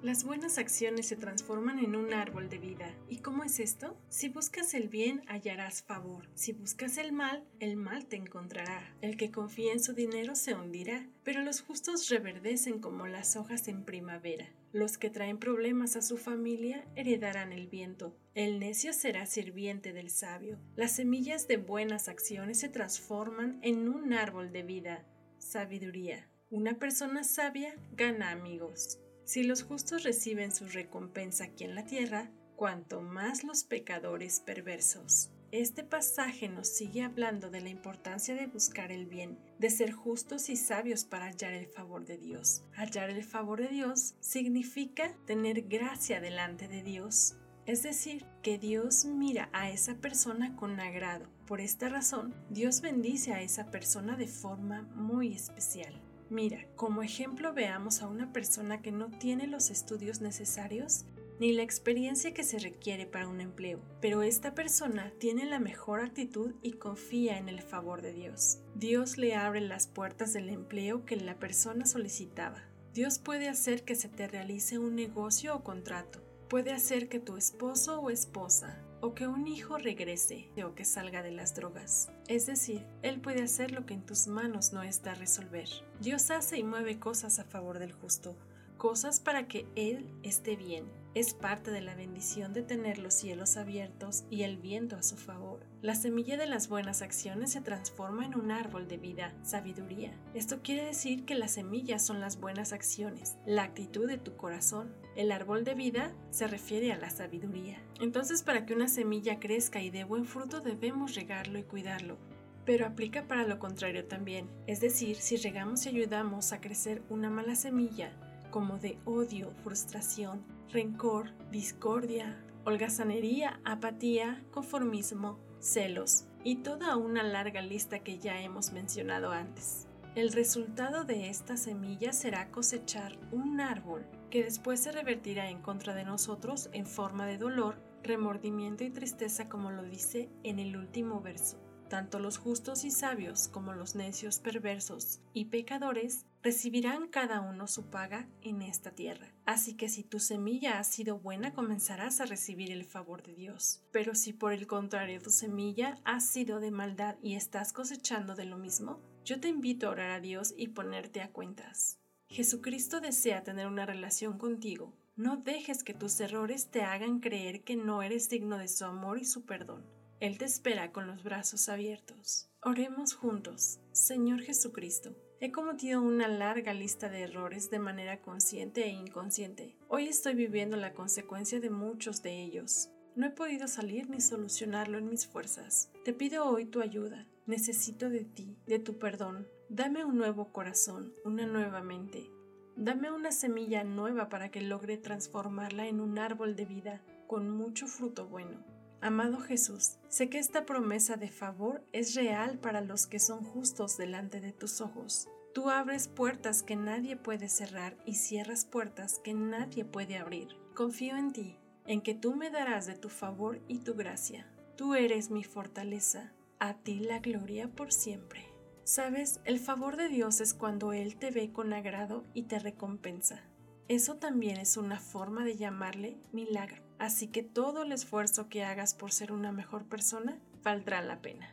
Las buenas acciones se transforman en un árbol de vida. ¿Y cómo es esto? Si buscas el bien, hallarás favor. Si buscas el mal, el mal te encontrará. El que confía en su dinero se hundirá, pero los justos reverdecen como las hojas en primavera. Los que traen problemas a su familia heredarán el viento. El necio será sirviente del sabio. Las semillas de buenas acciones se transforman en un árbol de vida. Sabiduría. Una persona sabia gana amigos. Si los justos reciben su recompensa aquí en la tierra, cuanto más los pecadores perversos. Este pasaje nos sigue hablando de la importancia de buscar el bien, de ser justos y sabios para hallar el favor de Dios. Hallar el favor de Dios significa tener gracia delante de Dios. Es decir, que Dios mira a esa persona con agrado. Por esta razón, Dios bendice a esa persona de forma muy especial. Mira, como ejemplo veamos a una persona que no tiene los estudios necesarios ni la experiencia que se requiere para un empleo, pero esta persona tiene la mejor actitud y confía en el favor de Dios. Dios le abre las puertas del empleo que la persona solicitaba. Dios puede hacer que se te realice un negocio o contrato. Puede hacer que tu esposo o esposa o que un hijo regrese o que salga de las drogas. Es decir, Él puede hacer lo que en tus manos no está a resolver. Dios hace y mueve cosas a favor del justo, cosas para que Él esté bien. Es parte de la bendición de tener los cielos abiertos y el viento a su favor. La semilla de las buenas acciones se transforma en un árbol de vida, sabiduría. Esto quiere decir que las semillas son las buenas acciones, la actitud de tu corazón. El árbol de vida se refiere a la sabiduría. Entonces para que una semilla crezca y dé buen fruto debemos regarlo y cuidarlo pero aplica para lo contrario también. Es decir, si regamos y ayudamos a crecer una mala semilla, como de odio, frustración, rencor, discordia, holgazanería, apatía, conformismo, celos y toda una larga lista que ya hemos mencionado antes. El resultado de esta semilla será cosechar un árbol que después se revertirá en contra de nosotros en forma de dolor, remordimiento y tristeza como lo dice en el último verso. Tanto los justos y sabios como los necios perversos y pecadores recibirán cada uno su paga en esta tierra. Así que si tu semilla ha sido buena comenzarás a recibir el favor de Dios. Pero si por el contrario tu semilla ha sido de maldad y estás cosechando de lo mismo, yo te invito a orar a Dios y ponerte a cuentas. Jesucristo desea tener una relación contigo. No dejes que tus errores te hagan creer que no eres digno de su amor y su perdón. Él te espera con los brazos abiertos. Oremos juntos. Señor Jesucristo, he cometido una larga lista de errores de manera consciente e inconsciente. Hoy estoy viviendo la consecuencia de muchos de ellos. No he podido salir ni solucionarlo en mis fuerzas. Te pido hoy tu ayuda. Necesito de ti, de tu perdón. Dame un nuevo corazón, una nueva mente. Dame una semilla nueva para que logre transformarla en un árbol de vida con mucho fruto bueno. Amado Jesús, sé que esta promesa de favor es real para los que son justos delante de tus ojos. Tú abres puertas que nadie puede cerrar y cierras puertas que nadie puede abrir. Confío en ti, en que tú me darás de tu favor y tu gracia. Tú eres mi fortaleza, a ti la gloria por siempre. Sabes, el favor de Dios es cuando Él te ve con agrado y te recompensa. Eso también es una forma de llamarle milagro. Así que todo el esfuerzo que hagas por ser una mejor persona valdrá la pena.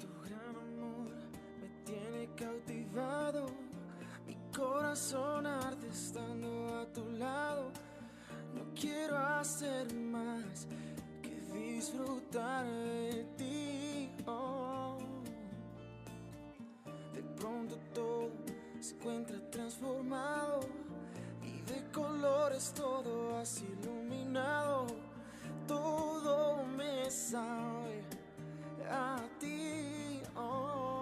Tu gran amor me tiene cautivado, mi corazón arde estando a tu lado. No quiero hacer más que disfrutar de ti. Oh. De pronto todo se encuentra transformado de colores todo así iluminado. Todo me sabe a ti. Oh.